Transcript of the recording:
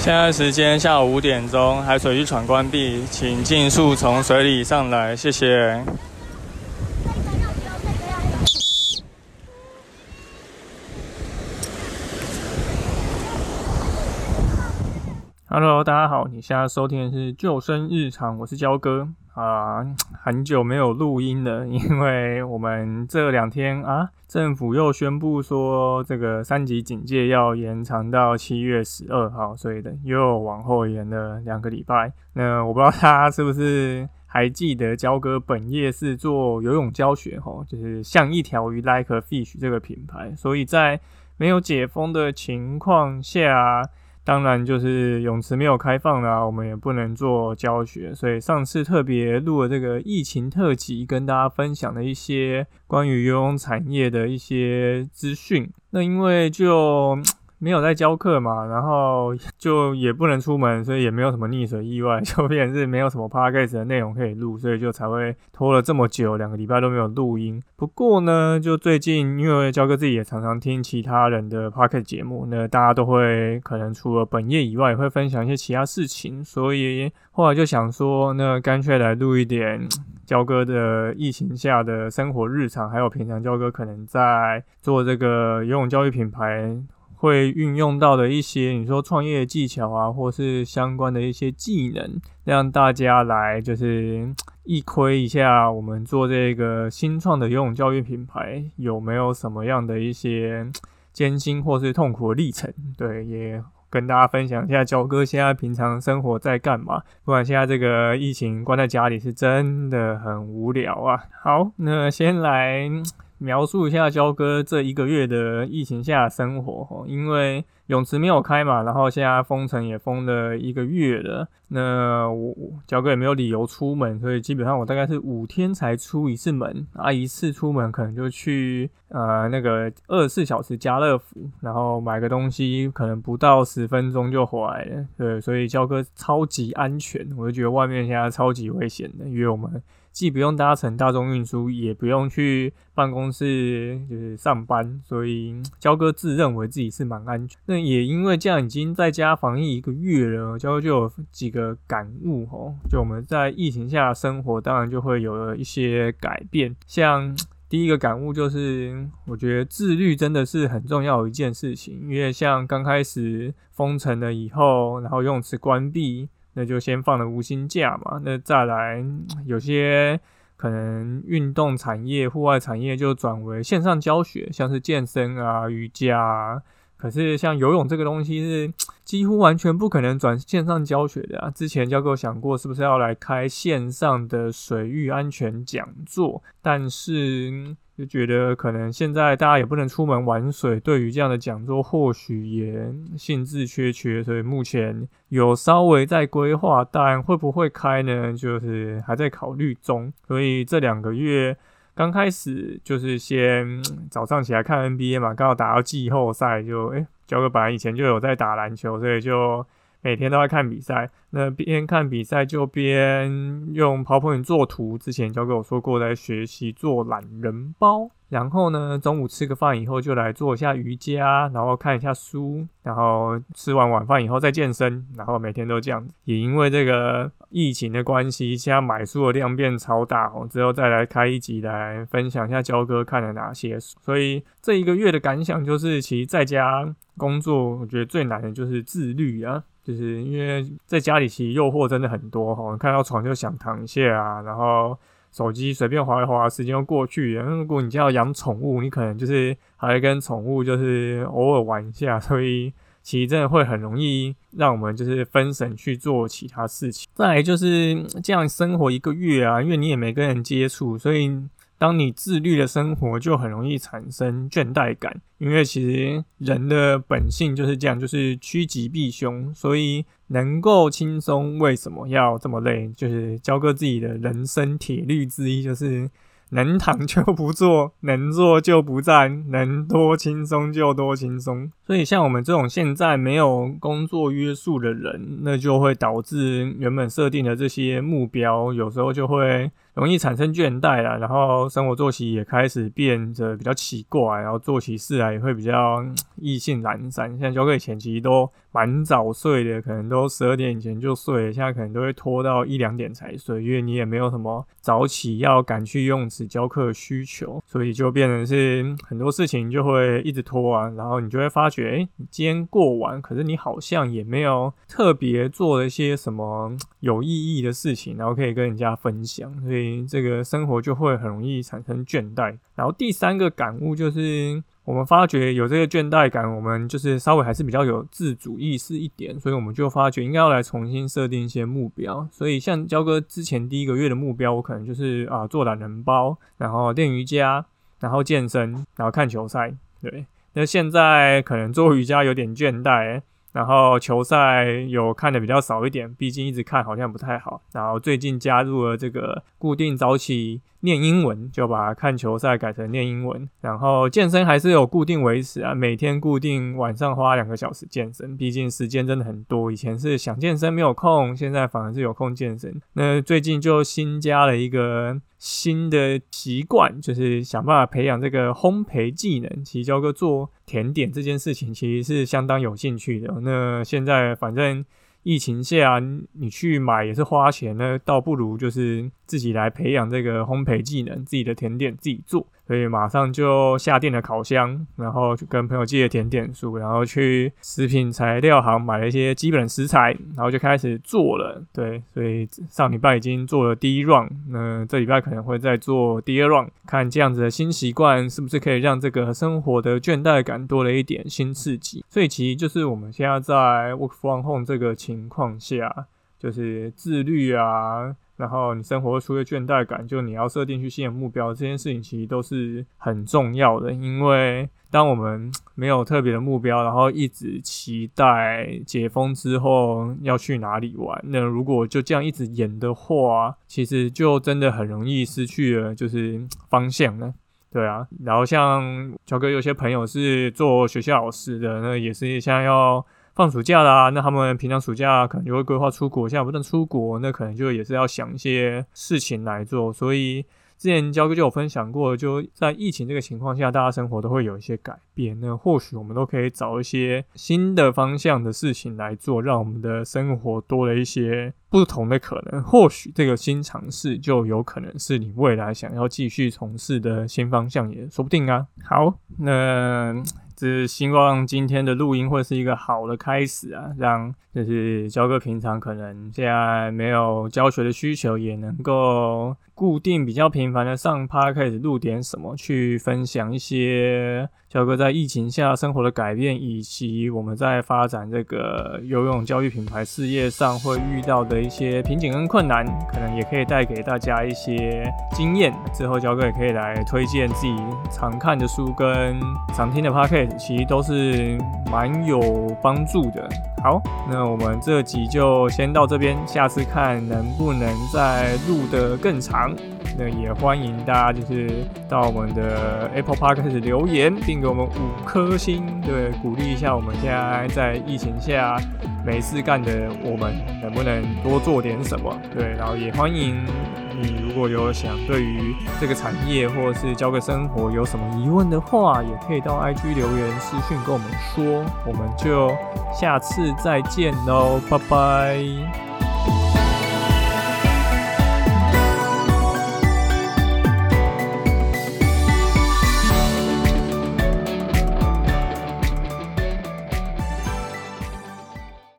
现在时间下午五点钟，海水浴场关闭，请尽速从水里上来，谢谢。Hello，大家好，你现在收听的是救生日常，我是焦哥啊，很久没有录音了，因为我们这两天啊。政府又宣布说，这个三级警戒要延长到七月十二号，所以的又往后延了两个礼拜。那我不知道大家是不是还记得焦哥本业是做游泳教学，吼，就是像一条鱼 like fish 这个品牌，所以在没有解封的情况下。当然，就是泳池没有开放啦，我们也不能做教学，所以上次特别录了这个疫情特辑，跟大家分享了一些关于游泳产业的一些资讯。那因为就。没有在教课嘛，然后 就也不能出门，所以也没有什么溺水意外，就变是没有什么 podcast 的内容可以录，所以就才会拖了这么久，两个礼拜都没有录音。不过呢，就最近因为教哥自己也常常听其他人的 podcast 节目，那大家都会可能除了本业以外，也会分享一些其他事情，所以后来就想说，那干脆来录一点焦哥的疫情下的生活日常，还有平常焦哥可能在做这个游泳教育品牌。会运用到的一些，你说创业技巧啊，或是相关的一些技能，让大家来就是一窥一下我们做这个新创的游泳教育品牌有没有什么样的一些艰辛或是痛苦的历程。对，也跟大家分享一下焦哥现在平常生活在干嘛。不管现在这个疫情关在家里是真的很无聊啊。好，那先来。描述一下焦哥这一个月的疫情下生活哈，因为泳池没有开嘛，然后现在封城也封了一个月了，那我焦哥也没有理由出门，所以基本上我大概是五天才出一次门，啊一次出门可能就去呃那个二十四小时家乐福，然后买个东西，可能不到十分钟就回来了，对，所以焦哥超级安全，我就觉得外面现在超级危险的，因为我们。既不用搭乘大众运输，也不用去办公室就是上班，所以焦哥自认为自己是蛮安全。那也因为这样，已经在家防疫一个月了，焦哥就有几个感悟哦。就我们在疫情下生活，当然就会有了一些改变。像第一个感悟就是，我觉得自律真的是很重要的一件事情。因为像刚开始封城了以后，然后游泳池关闭。那就先放了无薪假嘛，那再来有些可能运动产业、户外产业就转为线上教学，像是健身啊、瑜伽啊。可是像游泳这个东西是几乎完全不可能转线上教学的啊。之前教给我想过，是不是要来开线上的水域安全讲座，但是。就觉得可能现在大家也不能出门玩水，对于这样的讲座或许也兴致缺缺，所以目前有稍微在规划，但会不会开呢？就是还在考虑中。所以这两个月刚开始就是先早上起来看 NBA 嘛，刚好打到季后赛，就诶，教哥本来以前就有在打篮球，所以就。每天都在看比赛，那边看比赛就边用 PowerPoint 做图。之前教跟我说过，在学习做懒人包。然后呢，中午吃个饭以后就来做一下瑜伽，然后看一下书，然后吃完晚饭以后再健身，然后每天都这样子。也因为这个疫情的关系，现在买书的量变超大哦。之后再来开一集来分享一下焦哥看了哪些书。所以这一个月的感想就是，其实在家工作，我觉得最难的就是自律啊。就是因为在家里，其实诱惑真的很多哈，看到床就想躺下啊，然后手机随便划一划，时间又过去了。如果你家要养宠物，你可能就是还跟宠物就是偶尔玩一下，所以其实真的会很容易让我们就是分神去做其他事情。再来就是这样生活一个月啊，因为你也没跟人接触，所以。当你自律的生活，就很容易产生倦怠感，因为其实人的本性就是这样，就是趋吉避凶，所以能够轻松，为什么要这么累？就是教哥自己的人生铁律之一，就是能躺就不坐，能坐就不站，能多轻松就多轻松。所以像我们这种现在没有工作约束的人，那就会导致原本设定的这些目标，有时候就会。容易产生倦怠啦，然后生活作息也开始变得比较奇怪，然后做起事来也会比较意兴阑珊。像交给前期都蛮早睡的，可能都十二点以前就睡，现在可能都会拖到一两点才睡，因为你也没有什么早起要赶去用词教课需求，所以就变成是很多事情就会一直拖啊。然后你就会发觉，哎，你今天过完，可是你好像也没有特别做了一些什么 有意义的事情，然后可以跟人家分享，所以。这个生活就会很容易产生倦怠。然后第三个感悟就是，我们发觉有这个倦怠感，我们就是稍微还是比较有自主意识一点，所以我们就发觉应该要来重新设定一些目标。所以像焦哥之前第一个月的目标，我可能就是啊做懒人包，然后练瑜伽，然后健身，然后看球赛。对，那现在可能做瑜伽有点倦怠。然后球赛有看的比较少一点，毕竟一直看好像不太好。然后最近加入了这个固定早起。念英文就把看球赛改成念英文，然后健身还是有固定维持啊，每天固定晚上花两个小时健身，毕竟时间真的很多。以前是想健身没有空，现在反而是有空健身。那最近就新加了一个新的习惯，就是想办法培养这个烘焙技能。其实教哥做甜点这件事情，其实是相当有兴趣的。那现在反正。疫情下，你去买也是花钱呢，倒不如就是自己来培养这个烘焙技能，自己的甜点自己做。所以马上就下店了烤箱，然后就跟朋友借甜点书，然后去食品材料行买了一些基本食材，然后就开始做了。对，所以上礼拜已经做了第一 round，那这礼拜可能会再做第二 round，看这样子的新习惯是不是可以让这个生活的倦怠感多了一点新刺激。所以其实就是我们现在在 work from home 这个情况下，就是自律啊。然后你生活会出现倦怠感，就你要设定去新的目标，这件事情其实都是很重要的。因为当我们没有特别的目标，然后一直期待解封之后要去哪里玩，那如果就这样一直演的话，其实就真的很容易失去了就是方向呢。对啊，然后像乔哥有些朋友是做学校老师的，那也是像要。放暑假啦，那他们平常暑假可能就会规划出国，现在不能出国，那可能就也是要想一些事情来做。所以之前焦哥就有分享过，就在疫情这个情况下，大家生活都会有一些改变。那或许我们都可以找一些新的方向的事情来做，让我们的生活多了一些不同的可能。或许这个新尝试就有可能是你未来想要继续从事的新方向，也说不定啊。好，那。是希望今天的录音会是一个好的开始啊，让就是焦哥平常可能现在没有教学的需求，也能够固定比较频繁的上趴开始录点什么，去分享一些。教哥在疫情下生活的改变，以及我们在发展这个游泳教育品牌事业上会遇到的一些瓶颈跟困难，可能也可以带给大家一些经验。之后教哥也可以来推荐自己常看的书跟常听的 podcast，其实都是蛮有帮助的。好，那我们这集就先到这边，下次看能不能再录得更长。那也欢迎大家就是到我们的 Apple Park 开始留言，并给我们五颗星，对，鼓励一下我们现在在疫情下没事干的我们，能不能多做点什么？对，然后也欢迎你如果有想对于这个产业或者是教个生活有什么疑问的话，也可以到 IG 留言私讯跟我们说，我们就下次再见喽，拜拜。